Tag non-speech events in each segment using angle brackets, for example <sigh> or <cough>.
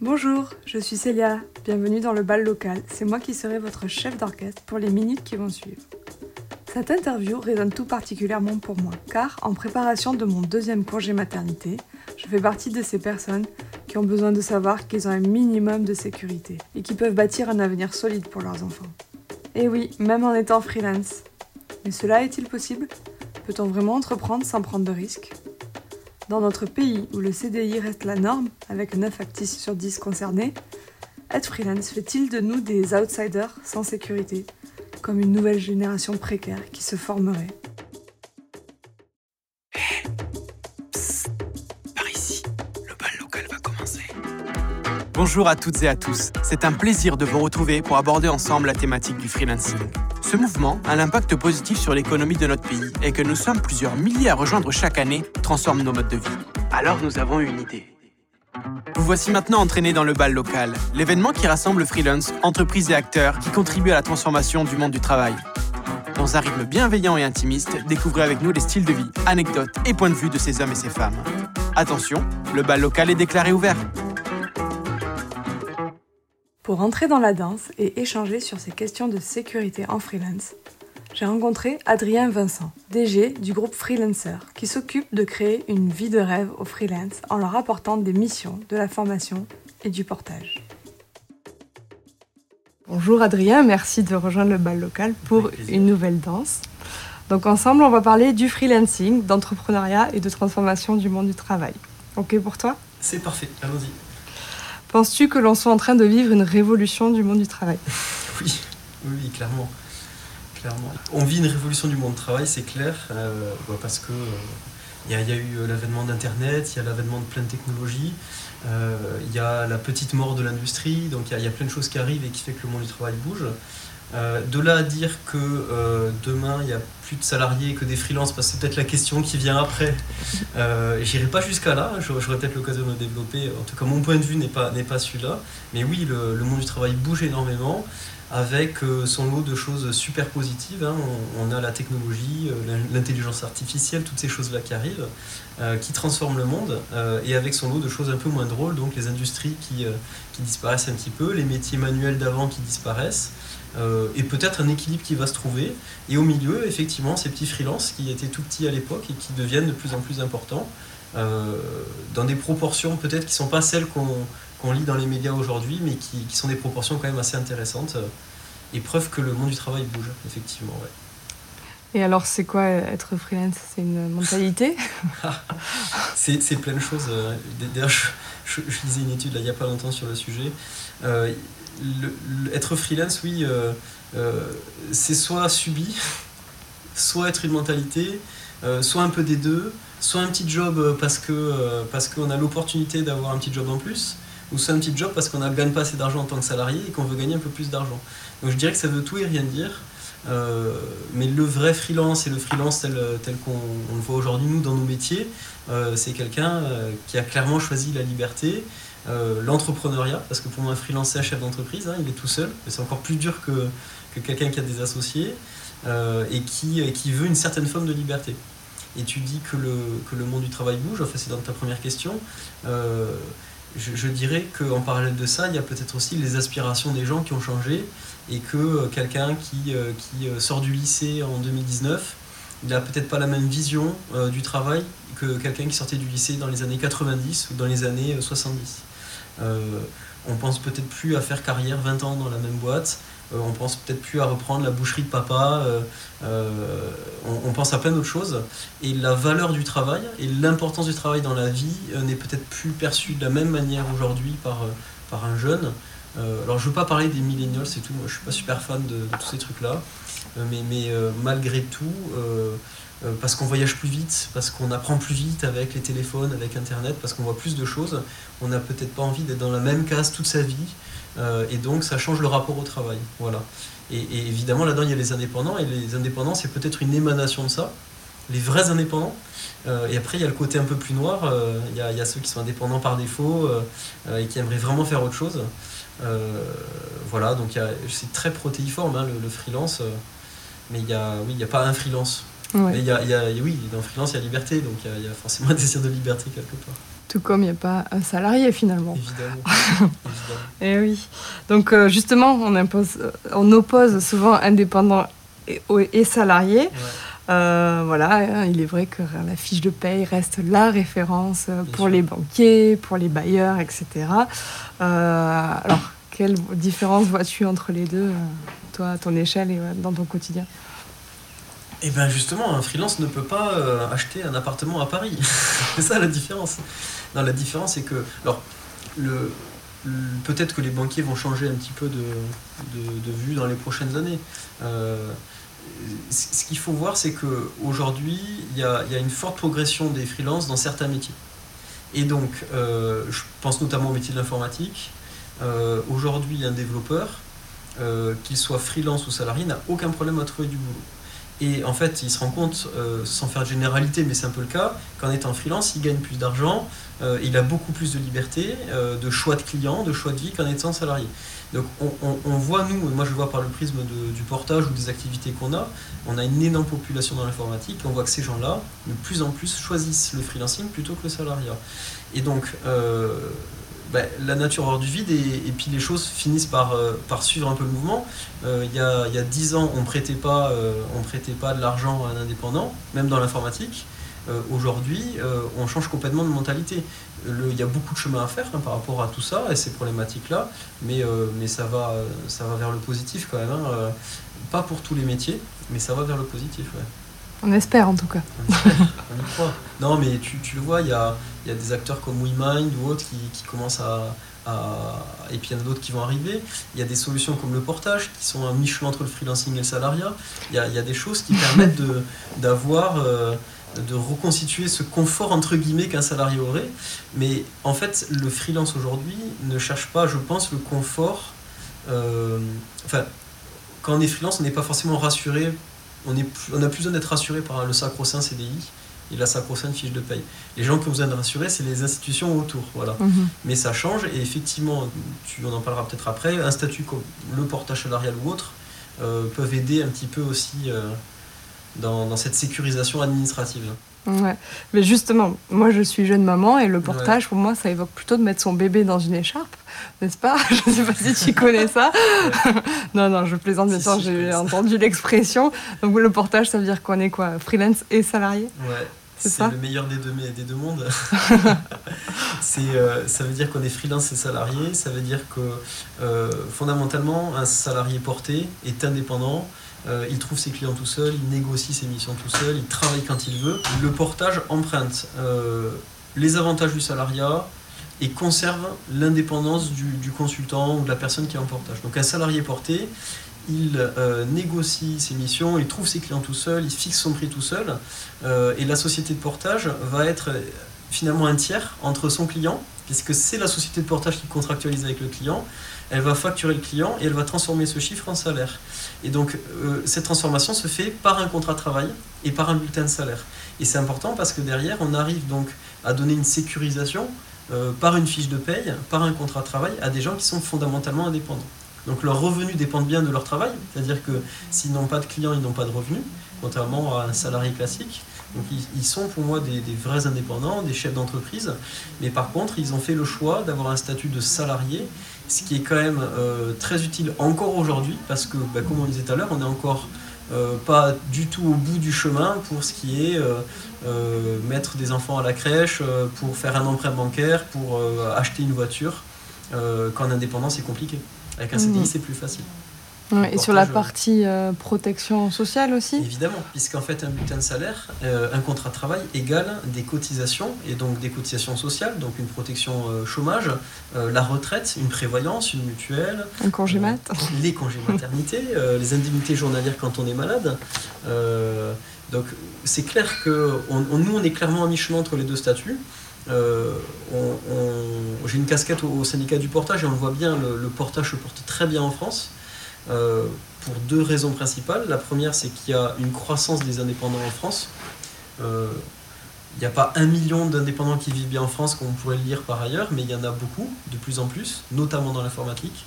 Bonjour, je suis Célia, bienvenue dans le bal local. C'est moi qui serai votre chef d'orchestre pour les minutes qui vont suivre. Cette interview résonne tout particulièrement pour moi, car en préparation de mon deuxième congé maternité, je fais partie de ces personnes qui ont besoin de savoir qu'ils ont un minimum de sécurité et qui peuvent bâtir un avenir solide pour leurs enfants. Et oui, même en étant freelance. Mais cela est-il possible? Peut-on vraiment entreprendre sans prendre de risques? Dans notre pays où le CDI reste la norme, avec 9 actifs sur 10 concernés, être freelance fait-il de nous des outsiders sans sécurité, comme une nouvelle génération précaire qui se formerait? Par ici, le bal local va commencer. Bonjour à toutes et à tous, c'est un plaisir de vous retrouver pour aborder ensemble la thématique du freelancing. Ce mouvement a un impact positif sur l'économie de notre pays et que nous sommes plusieurs milliers à rejoindre chaque année transforme nos modes de vie. Alors nous avons une idée. Vous voici maintenant entraînés dans le bal local, l'événement qui rassemble freelance, entreprises et acteurs qui contribuent à la transformation du monde du travail. Dans un rythme bienveillant et intimiste, découvrez avec nous les styles de vie, anecdotes et points de vue de ces hommes et ces femmes. Attention, le bal local est déclaré ouvert. Pour entrer dans la danse et échanger sur ces questions de sécurité en freelance, j'ai rencontré Adrien Vincent, DG du groupe Freelancer, qui s'occupe de créer une vie de rêve aux freelance en leur apportant des missions, de la formation et du portage. Bonjour Adrien, merci de rejoindre le bal local pour une nouvelle danse. Donc ensemble, on va parler du freelancing, d'entrepreneuriat et de transformation du monde du travail. Ok pour toi? C'est parfait, allons-y. Penses-tu que l'on soit en train de vivre une révolution du monde du travail <laughs> Oui, oui, clairement. clairement. On vit une révolution du monde du travail, c'est clair, euh, parce que il y, a eu l'avènement d'Internet, il y a l'avènement de plein de technologies, euh, il y a la petite mort de l'industrie, donc il y, a plein de choses qui arrivent et qui fait que le monde du travail bouge. Euh, de là à dire que euh, demain il n'y a plus de salariés que des freelances, parce que c'est peut-être la question qui vient après. Euh, J'irai pas jusqu'à là, j'aurai peut-être l'occasion de me développer. En tout cas, mon point de vue n'est pas, celui-là. Mais oui, le, monde du travail bouge énormément avec son lot de choses super positives. Hein. On, a la technologie, l'intelligence artificielle, toutes ces choses-là qui arrivent, qui transforment le monde, et avec son lot de choses un peu moins drôles, donc les industries qui disparaissent un petit peu, les métiers manuels d'avant qui disparaissent. Euh, et peut-être un équilibre qui va se trouver. Et au milieu, effectivement, ces petits freelances qui étaient tout petits à l'époque et qui deviennent de plus en plus importants, euh, dans des proportions peut-être qui ne sont pas celles qu'on lit dans les médias aujourd'hui, mais qui, qui, sont des proportions quand même assez intéressantes. Et preuve que le monde du travail bouge, effectivement. Ouais. Et alors, c'est quoi être freelance? C'est une mentalité? <laughs> C'est plein de choses. D'ailleurs, je, je, lisais une étude là, il n'y a pas longtemps sur le sujet. Être freelance, oui, euh, euh, c'est soit subi, soit être une mentalité, euh, soit un peu des deux, soit un petit job parce que parce qu'on a l'opportunité d'avoir un petit job en plus, ou soit un petit job parce qu'on ne gagne pas assez d'argent en tant que salarié et qu'on veut gagner un peu plus d'argent. Donc je dirais que ça veut tout et rien dire. mais le vrai freelance et le freelance tel, tel qu'on le voit aujourd'hui nous dans nos métiers, c'est quelqu'un qui a clairement choisi la liberté, euh, l'entrepreneuriat, parce que pour moi, un freelance, c'est un chef d'entreprise, hein, il est tout seul, mais c'est encore plus dur que, que quelqu'un qui a des associés euh, et qui, qui veut une certaine forme de liberté. Et tu dis que le, que le monde du travail bouge, enfin, c'est dans ta première question. Euh, je, je, dirais qu'en parallèle de ça, il y a peut-être aussi les aspirations des gens qui ont changé et que quelqu'un qui, qui sort du lycée en 2019, il n'a peut-être pas la même vision du travail que quelqu'un qui sortait du lycée dans les années 90 ou dans les années 70. Euh, on pense peut-être plus à faire carrière 20 ans dans la même boîte. Euh, on pense peut-être plus à reprendre la boucherie de papa. Euh, on, pense à plein d'autres choses. Et la valeur du travail et l'importance du travail dans la vie n'est peut-être plus perçue de la même manière aujourd'hui par, un jeune. alors je ne veux pas parler des millennials, c'est tout. Moi, je suis pas super fan de, tous ces trucs-là. mais malgré tout, euh, parce qu'on voyage plus vite, parce qu'on apprend plus vite avec les téléphones, avec Internet, parce qu'on voit plus de choses, on n'a peut-être pas envie d'être dans la même case toute sa vie, euh, et donc ça change le rapport au travail. Voilà. Et, évidemment, là-dedans, il y a les indépendants, et les indépendants, c'est peut-être une émanation de ça, les vrais indépendants. Euh, et après, il y a le côté un peu plus noir, il y, a, ceux qui sont indépendants par défaut et qui aimeraient vraiment faire autre chose. voilà, donc c'est très protéiforme, hein, le, freelance, mais il n'y a, oui, a pas un freelance. Mais y a, y a, oui, dans freelance, il y a liberté, donc il y, a forcément <laughs> un désir de liberté quelque part. Tout comme il n'y a pas un salarié finalement. Évidemment. <laughs> Et eh oui. Donc euh, justement, on, impose, on oppose souvent indépendants et, et salariés. Euh, voilà, hein, il est vrai que la fiche de paye reste la référence euh, pour les banquiers, pour les bailleurs, etc. alors, quelle différence vois-tu entre les deux, toi, à ton échelle et dans ton quotidien? Et eh bien justement, un freelance ne peut pas acheter un appartement à Paris. <laughs> c'est ça la différence. Non, la différence c'est que, alors, peut-être que les banquiers vont changer un petit peu de, vue dans les prochaines années. Euh, ce qu'il faut voir, c'est qu'aujourd'hui, il y a, une forte progression des freelances dans certains métiers. Et donc, euh, je pense notamment au métier de l'informatique. Euh, aujourd'hui, un développeur, qu'il soit freelance ou salarié, n'a aucun problème à trouver du boulot. Et en fait, il se rend compte, euh, sans faire de généralité, mais c'est un peu le cas, qu'en étant freelance, il gagne plus d'argent, euh, il a beaucoup plus de liberté, euh, de choix de clients, de choix de vie qu'en étant salarié. Donc on, voit, nous, moi je vois par le prisme du portage ou des activités qu'on a, on a une énorme population dans l'informatique, on voit que ces gens-là, de plus en plus, choisissent le freelancing plutôt que le salariat. Et donc, ben, la nature hors du vide et, puis les choses finissent par, euh, par suivre un peu le mouvement. Euh, il y, a, y a 10 ans, on prêtait pas, euh, on prêtait pas de l'argent à un indépendant, même dans l'informatique. Aujourd'hui, on change complètement de mentalité. Il y a beaucoup de chemin à faire hein, par rapport à tout ça et ces problématiques-là, mais, mais ça, va, ça va vers le positif quand même. Hein. Pas pour tous les métiers, mais ça va vers le positif. On espère en tout cas. On, y croit. Non, mais tu, tu le vois, il y a, y a, des acteurs comme WeMind ou autres qui, qui commencent à, Et puis il y en a d'autres qui vont arriver. Il y a des solutions comme le portage qui sont un mi-chemin entre le freelancing et le salariat. Il y a, y a des choses qui permettent d'avoir. Euh, de reconstituer ce confort entre guillemets qu'un salarié aurait. Mais en fait, le freelance aujourd'hui ne cherche pas, je pense, le confort. Euh, enfin, quand on est freelance, on n'est pas forcément rassuré on, est, on a plus besoin d'être rassuré par le sacro-saint CDI et la sacro-sainte fiche de paye. Les gens qui ont besoin de rassurer, c'est les institutions autour. Voilà. Mhm. Mais ça change et effectivement, tu, on en parlera peut-être après, un statut comme le portage salarial ou autre euh, peuvent aider un petit peu aussi euh, dans, dans, cette sécurisation administrative. Ouais. Mais justement, moi je suis jeune maman et le portage pour moi ça évoque plutôt de mettre son bébé dans une écharpe, n'est-ce pas? <laughs> Je ne sais pas si tu connais ça. <laughs> non, non, je plaisante bien sûr, j'ai entendu l'expression. Donc le portage ça veut dire qu'on est quoi? Freelance et salarié? Ouais. C'est le meilleur des deux, des deux mondes. <laughs> c'est, euh, ça veut dire qu'on est freelance et salarié. Ça veut dire que euh, fondamentalement, un salarié porté est indépendant. Euh, il trouve ses clients tout seul, il négocie ses missions tout seul, il travaille quand il veut. Le portage emprunte les avantages du salariat et conserve l'indépendance du, consultant ou de la personne qui est en portage. Donc un salarié porté, il euh, négocie ses missions, il trouve ses clients tout seul, il fixe son prix tout seul, et la société de portage va être finalement un tiers entre son client, puisque c'est la société de portage qui contractualise avec le client, elle va facturer le client et elle va transformer ce chiffre en salaire. Et donc euh, cette transformation se fait par un contrat de travail et par un bulletin de salaire. Et c'est important parce que derrière, on arrive donc à donner une sécurisation euh, par une fiche de paye, par un contrat de travail à des gens qui sont fondamentalement indépendants. Donc leurs revenus dépendent bien de leur travail, c'est-à-dire que s'ils n'ont pas de clients, ils n'ont pas de revenus, contrairement à un salarié classique. Donc ils, sont pour moi des, vrais indépendants, des chefs d'entreprise, mais par contre ils ont fait le choix d'avoir un statut de salarié, ce qui est quand même euh, très utile encore aujourd'hui, parce que bah, comme on disait tout à l'heure, on n'est encore euh, pas du tout au bout du chemin pour ce qui est euh, mettre des enfants à la crèche, pour faire un emprunt bancaire, pour acheter une voiture. qu'en indépendant c'est compliqué. Avec un CDI, mmh. c'est plus facile et sur la partie euh, protection sociale aussi Évidemment, puisqu'en fait un bulletin de salaire, euh, un contrat de travail égale des cotisations, et donc des cotisations sociales, donc une protection euh, chômage, la retraite, une prévoyance, une mutuelle. Un congé mat. les congés maternité, <laughs> les indemnités journalières quand on est malade. donc c'est clair que nous, on est clairement à mi-chemin entre les deux statuts. J'ai une casquette au, syndicat du portage et on le voit bien, le portage se porte très bien en France. Euh, pour deux raisons principales. La première, c'est qu'il y a une croissance des indépendants en France. Euh, il n'y a pas un million d'indépendants qui vivent bien en France, comme on pourrait le lire par ailleurs, mais il y en a beaucoup, de plus en plus, notamment dans l'informatique.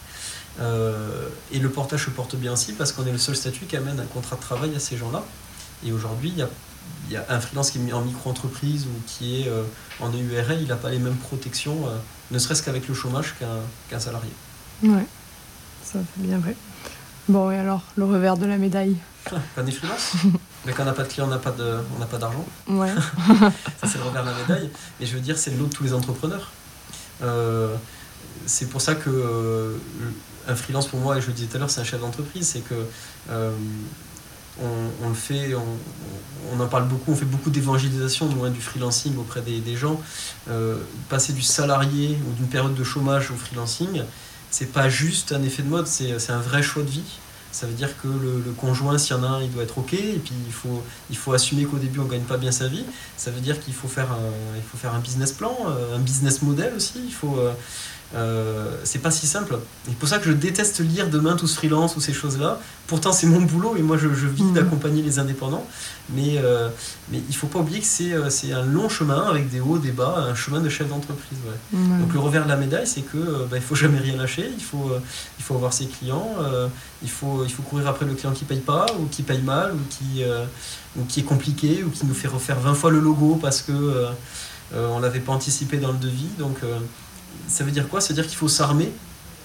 Euh, et le portage se porte bien aussi parce qu'on est le seul statut qui amène un contrat de travail à ces gens-là. Et aujourd'hui, il y a un freelance qui est en micro-entreprise ou qui est en EURL, il n'a pas les mêmes protections, ne serait-ce qu'avec le chômage qu'un salarié. Ouais, ça c'est bien vrai. Bon, et alors, le revers de la médaille <laughs> Pas des freelances Mais quand on n'a pas de clients, on n'a pas d'argent. Ouais. <laughs> ça, c'est le revers de la médaille. Et je veux dire, c'est l'eau de tous les entrepreneurs. Euh, c'est pour ça que euh, un freelance, pour moi, et je le disais tout à l'heure, c'est un chef d'entreprise. C'est que euh, on, le fait, on, en parle beaucoup, on fait beaucoup d'évangélisation loin du freelancing auprès des, des gens. passer du salarié ou d'une période de chômage au freelancing, c'est pas juste un effet de mode, c'est un vrai choix de vie. Ça veut dire que le, conjoint, s'il y en a un, il doit être OK. Et puis, il faut, il faut assumer qu'au début, on ne gagne pas bien sa vie. Ça veut dire qu'il faut, faire un, faut faire un business plan, euh, un business model aussi. Il faut, euh, euh, c'est pas si simple. C'est pour ça que je déteste lire demain tous freelance ou ces choses-là. Pourtant, c'est mon boulot et moi, je, vis mmh. d'accompagner les indépendants. Mais, euh, mais il faut pas oublier que c'est, euh, c'est un long chemin avec des hauts, des bas, un chemin de chef d'entreprise. Donc, le revers de la médaille, c'est que bah, il faut jamais rien lâcher. Il faut, il faut avoir ses clients. il, faut, il faut courir après le client qui paye pas ou qui paye mal ou qui, ou qui est compliqué ou qui nous fait refaire 20 fois le logo parce que on l'avait pas anticipé dans le devis. Donc, ça veut dire quoi? Ça veut dire qu'il faut s'armer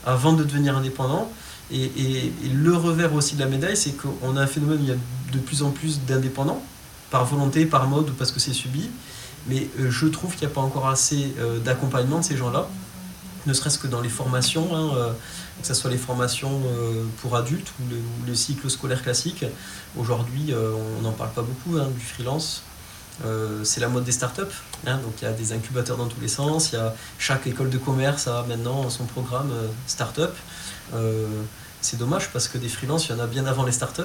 avant de devenir indépendant. Et, le revers aussi de la médaille, c'est qu'on a un phénomène où il y a de plus en plus d'indépendants, par volonté, par mode ou parce que c'est subi. Mais euh, je trouve qu'il n'y a pas encore assez euh, d'accompagnement de ces gens-là, ne serait-ce que dans les formations, hein, euh, que ce soit les formations pour adultes ou le, cycle scolaire classique. Aujourd'hui, on n'en parle pas beaucoup hein, du freelance. Euh, c'est la mode des startups. Hein, donc il y a des incubateurs dans tous les sens. Il y a chaque école de commerce a maintenant son programme euh, startup. Euh, c'est dommage parce que des freelances, il y en a bien avant les startups.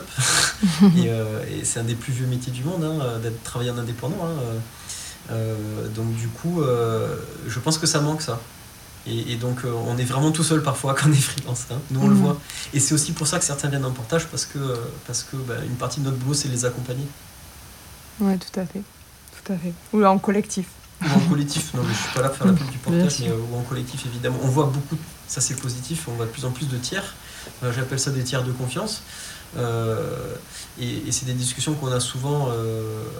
<laughs> et, et c'est un des plus vieux métiers du monde hein, d'être travailleur indépendant. Hein. donc du coup, je pense que ça manque ça. Et, donc on est vraiment tout seul parfois <laughs> quand on est freelance. Nous on le mhm. voit. Et c'est aussi pour ça que certains viennent en portage parce que, parce que bah, une partie de notre boulot c'est les accompagner. Ouais, tout à fait. Ou en collectif. Ou en collectif, non mais je suis pas là pour faire la pub du portage, mais euh, ou en collectif évidemment. On voit beaucoup, ça c'est positif, on voit de plus en plus de tiers. Euh, j'appelle ça des tiers de confiance. Euh, et, c'est des discussions qu'on a souvent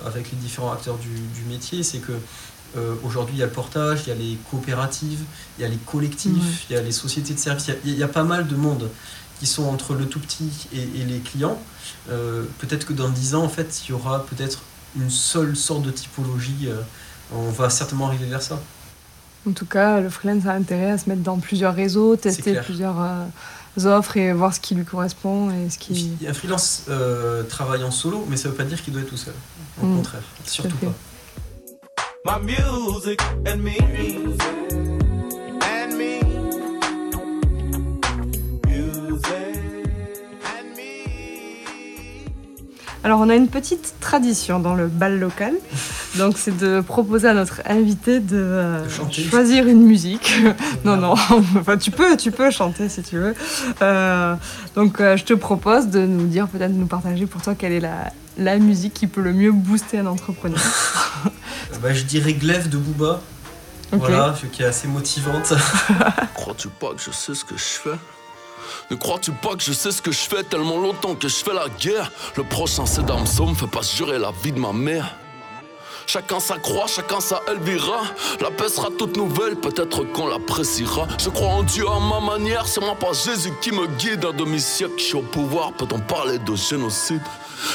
avec les différents acteurs du, métier. C'est que aujourd'hui il y a le portage, il y a les coopératives, il y a les collectifs, il y a les sociétés de services, il y, a, pas mal de monde qui sont entre le tout petit et, et les clients. peut-être que dans 10 ans, en fait, il y aura peut-être une seule sorte de typologie. Euh, on va certainement arriver vers ça. En tout cas, le freelance a intérêt à se mettre dans plusieurs réseaux, tester plusieurs euh, offres et voir ce qui lui correspond. Et ce qui... Un freelance euh, travaille en solo, mais ça ne veut pas dire qu'il doit être tout seul. Au mm. contraire, surtout pas. Alors, on a une petite tradition dans le bal local. Donc, c'est de proposer à notre invité de, euh, choisir une musique. <laughs> non, non, enfin, tu peux, tu peux chanter si tu veux. Euh, donc, euh, je te propose de nous dire, peut-être de nous partager pour toi quelle est la, la musique qui peut le mieux booster un entrepreneur. <laughs> bah, je dirais Glaive de Booba. Voilà, qui est assez motivante. <laughs> Crois-tu pas que je sais ce que je fais? Ne crois-tu pas que je sais ce que je fais tellement longtemps que je fais la guerre? Le prochain c'est Damso, me fait pas jurer la vie de ma mère. Chacun sa croix, chacun sa Elvira. La paix sera toute nouvelle, peut-être qu'on l'appréciera. Je crois en Dieu à ma manière, c'est moi pas Jésus qui me guide. Un demi-siècle, je suis au pouvoir, peut-on parler de génocide?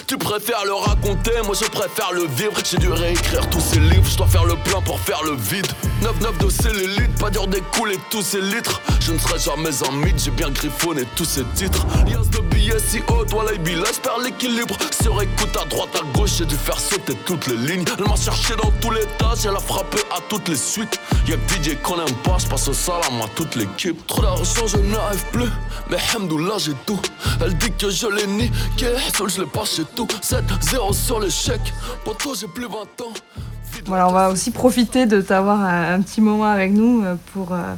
Tu préfères le raconter, moi je préfère le vivre. J'ai dû réécrire tous ces livres, je dois faire le plein pour faire le vide. 9-9 de cellulite, pas dur d'écouler tous ces litres. Je ne serai jamais un mythe, j'ai bien griffonné tous ces titres. Lias de billets si haut, toi la je perds l'équilibre. Sur écoute à droite, à gauche, j'ai dû faire sauter toutes les lignes. Cherché dans tous les tas, elle a frappé à toutes les suites. Y'a que DJ qu'on aime pas, je passe au salam à toute l'équipe. Trop d'argent, je n'arrive plus, mais Hamdoullah j'ai tout. Elle dit que je l'ai niqué, seul je l'ai pas tout. 7-0 sur le chèque, j'ai plus 20 ans. Voilà, on va aussi profiter de t'avoir un, petit moment avec nous euh, pour, euh,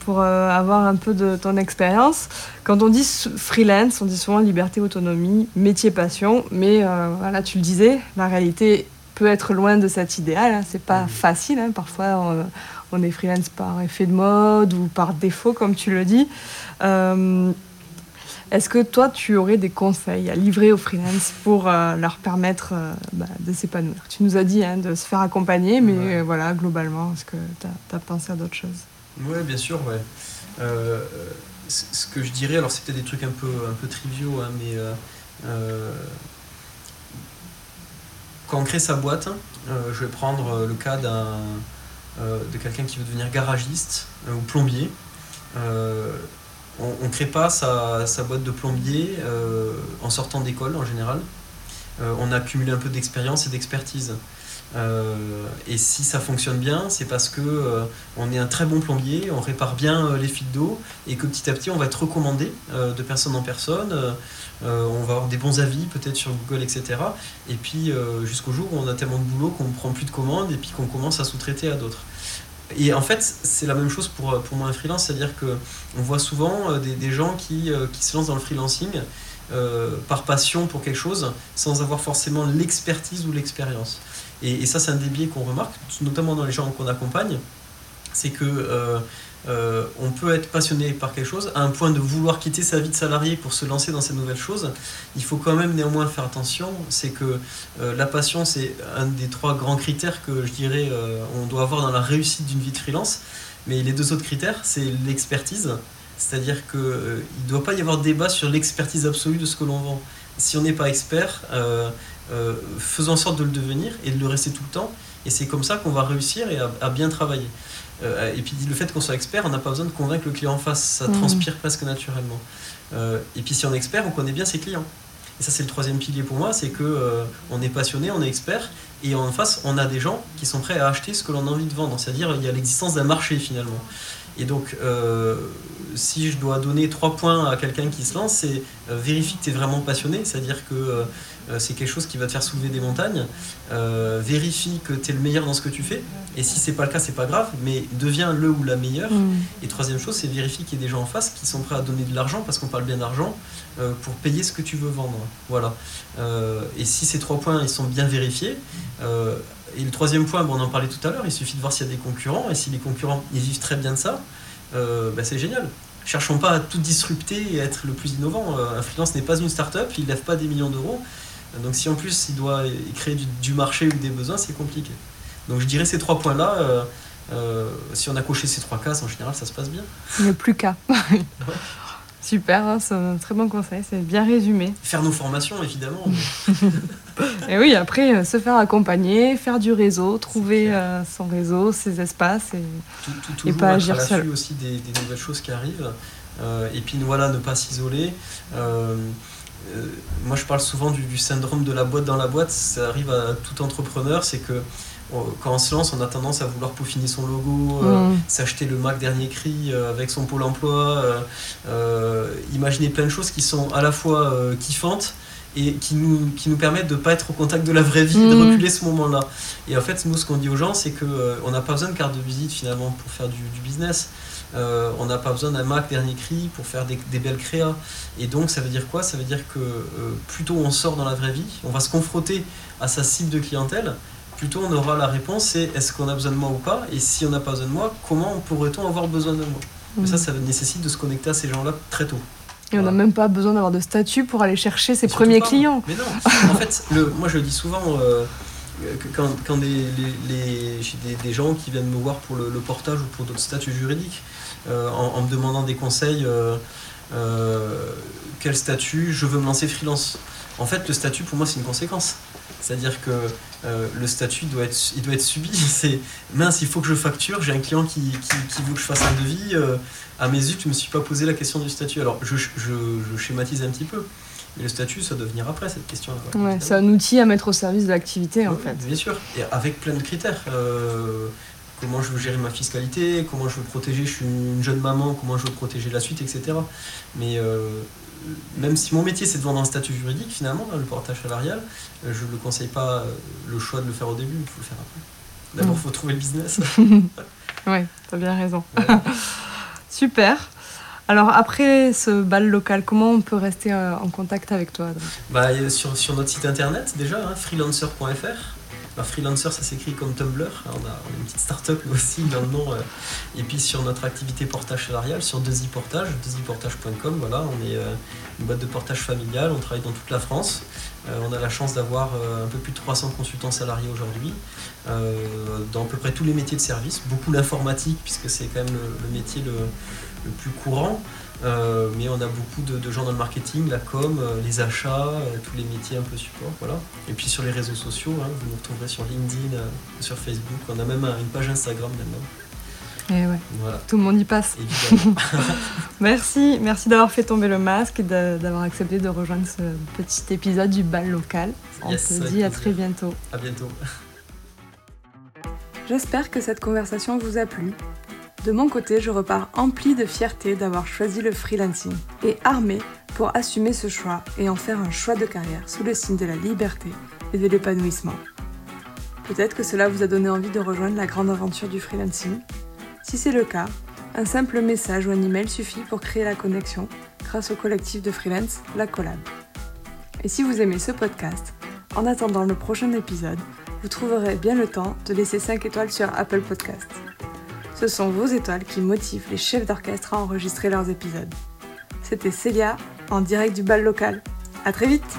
pour euh, avoir un peu de ton expérience. Quand on dit freelance, on dit souvent liberté, autonomie, métier, passion, mais voilà, tu le disais, la réalité peut être loin de cet idéal. Hein. C'est pas mmh. facile. Hein. Parfois, on, on, est freelance par effet de mode ou par défaut, comme tu le dis. Est-ce que toi, tu aurais des conseils à livrer aux freelance pour euh, leur permettre euh, bah, de s'épanouir? Tu nous as dit hein, de se faire accompagner, mais voilà, globalement, est-ce que tu as, pensé à d'autres choses? Oui, bien sûr, ouais. ce que je dirais, alors c'est peut-être des trucs un peu, un peu triviaux, hein, mais quand on crée sa boîte, je vais prendre le cas d'un euh, de quelqu'un qui veut devenir garagiste euh, ou plombier. Euh, on ne crée pas sa, boîte de plombier en sortant d'école en général. on a accumulé un peu d'expérience et d'expertise. Et si ça fonctionne bien, c'est parce que on est un très bon plombier, on répare bien les fuites d'eau et que petit à petit on va être recommandé de personne en personne. on va avoir des bons avis peut-être sur Google, etc. Et puis jusqu'au jour où on a tellement de boulot qu'on ne prend plus de commandes et puis qu'on commence à sous-traiter à d'autres. Et en fait, c'est la même chose pour, pour moi un freelance, c'est-à-dire qu'on voit souvent euh, des, des gens qui, euh, qui, se lancent dans le freelancing euh, par passion pour quelque chose sans avoir forcément l'expertise ou l'expérience. Et, ça, c'est un des biais qu'on remarque, notamment dans les gens qu'on accompagne, c'est que euh, on peut être passionné par quelque chose à un point de vouloir quitter sa vie de salarié pour se lancer dans ces nouvelles choses. Il faut quand même néanmoins faire attention, c'est que euh, la passion, c'est un des trois grands critères que je dirais euh, on doit avoir dans la réussite d'une vie de freelance. Mais les deux autres critères, c'est l'expertise, c'est-à-dire qu'il ne doit pas y avoir débat sur l'expertise absolue de ce que l'on vend. Si on n'est pas expert, faisons en sorte de le devenir et de le rester tout le temps. Et c'est comme ça qu'on va réussir et à bien travailler. Euh, et puis le fait qu'on soit expert, on n'a pas besoin de convaincre le client en face, ça mm. transpire presque naturellement. Euh, et puis si on est expert, on connaît bien ses clients. Et ça c'est le troisième pilier pour moi, c'est que euh, on est passionné, on est expert, et en face on a des gens qui sont prêts à acheter ce que l'on a envie de vendre. C'est-à-dire il y a l'existence d'un marché finalement. Et donc, si je dois donner trois points à quelqu'un qui se lance, c'est vérifie que tu es vraiment passionné, c'est-à-dire que euh, c'est quelque chose qui va te faire soulever des montagnes. Euh, vérifie que tu es le meilleur dans ce que tu fais. Et si c'est pas le cas, c'est pas grave, mais deviens le ou la meilleure. Mm. Et troisième chose, c'est vérifie qu'il y ait des gens en face qui sont prêts à donner de l'argent, parce qu'on parle bien d'argent, euh, pour payer ce que tu veux vendre. Voilà. et si ces trois points ils sont bien vérifiés, et le troisième point, bon, on en parlait tout à l'heure, il suffit de voir s'il y a des concurrents, et si les concurrents ils vivent très bien de ça, bah, c'est génial cherchons pas à tout disrupter et à être le plus innovant. Un freelance n'est pas une start-up, il lève pas des millions d'euros. Donc si en plus il doit créer du, marché ou des besoins, c'est compliqué. Donc je dirais ces trois points-là, euh, euh, si on a coché ces trois cases, en général, ça se passe bien. Il n'y a plus qu'à. <laughs> Super, hein, c'est un très bon conseil, c'est bien résumé. Faire nos formations, évidemment. <laughs> et oui, après, euh, se faire accompagner, faire du réseau, trouver son réseau, ses espaces et, et pas agir seul. aussi des, des, nouvelles choses qui arrivent. et puis voilà, ne pas s'isoler. Euh, moi je parle souvent du, syndrome de la boîte dans la boîte, ça arrive à tout entrepreneur, c'est que quand on se lance, on a tendance à vouloir peaufiner son logo, euh, mm. s'acheter le Mac dernier cri euh, avec son pôle emploi, imaginer plein de choses qui sont à la fois kiffantes et qui nous, qui nous permettent de ne pas être au contact de la vraie vie et de mm. reculer ce moment-là. Et en fait, nous, ce qu'on dit aux gens, c'est qu'on n'a pas besoin de carte de visite finalement pour faire du, du business. Euh, on n'a pas besoin d'un Mac dernier cri pour faire des, belles créas. Et donc, ça veut dire quoi? Ça veut dire que euh, plutôt on sort dans la vraie vie, on va se confronter à sa cible de clientèle, plutôt on aura la réponse c'est est-ce qu'on a besoin de moi ou pas? Et si on n'a pas besoin de moi, comment pourrait-on avoir besoin de moi? Mmh. Ça, ça nécessite de se connecter à ces gens-là très tôt. Et on n'a même pas besoin d'avoir de statut pour aller chercher ses premiers clients. Mais non, en fait, le, moi je le dis souvent, euh, quand, quand des, les, des, gens qui viennent me voir pour le, le portage ou pour d'autres statuts juridiques, euh, en, me demandant des conseils. Euh, euh, quel statut Je veux me lancer freelance. En fait, le statut, pour moi, c'est une conséquence. C'est-à-dire que le statut doit être, il doit être subi. <laughs> C'est mince, il faut que je facture. J'ai un client qui, qui, veut que je fasse un devis. à mes yeux, je ne me suis pas posé la question du statut. Alors, je, je, schématise un petit peu. Mais le statut, ça doit venir après cette question-là. Ouais, c'est un outil à mettre au service de l'activité, en fait. Bien sûr, et avec plein de critères comment je veux gérer ma fiscalité, comment je veux protéger, je suis une jeune maman, comment je veux protéger la suite, etc. Mais euh, même si mon métier c'est de vendre un statut juridique, finalement, le portage salarial, euh, je ne le conseille pas euh, le choix de le faire au début, il faut le faire après. D'abord, il faut trouver le business. <laughs> oui, tu as bien raison. <laughs> Super. Alors après ce bal local, comment on peut rester en contact avec toi bah, sur, sur, notre site internet déjà, hein, freelancer.fr. freelancer, ça s'écrit comme Tumblr. on, a, une petite start-up aussi dans le nom. et puis sur notre activité portage salarial, sur 2 Portage, 2 voilà, on est une boîte de portage familial, on travaille dans toute la France. on a la chance d'avoir un peu plus de 300 consultants salariés aujourd'hui, dans à peu près tous les métiers de service, beaucoup l'informatique, puisque c'est quand même le, métier le plus courant. Euh, mais on a beaucoup de, gens dans le marketing, la com, euh, les achats, euh, tous les métiers un peu support, voilà. Et puis sur les réseaux sociaux, hein, vous nous retrouverez sur LinkedIn, sur Facebook. On a même une page Instagram maintenant. Et eh ouais, tout le monde y passe. <laughs> merci, merci d'avoir fait tomber le masque et d'avoir accepté de rejoindre ce petit épisode du bal local. On se dit à très bientôt. À bientôt. J'espère que cette conversation vous a plu de mon côté, je repars empli de fierté d'avoir choisi le freelancing et armé pour assumer ce choix et en faire un choix de carrière sous le signe de la liberté et de l'épanouissement. Peut-être que cela vous a donné envie de rejoindre la grande aventure du freelancing. Si c'est le cas, un simple message ou un email suffit pour créer la connexion grâce au collectif de freelance La Collab. Et si vous aimez ce podcast, en attendant le prochain épisode, vous trouverez bien le temps de laisser 5 étoiles sur Apple Podcasts. Ce sont vos étoiles qui motivent les chefs d'orchestre à enregistrer leurs épisodes. C'était Célia en direct du bal local. À très vite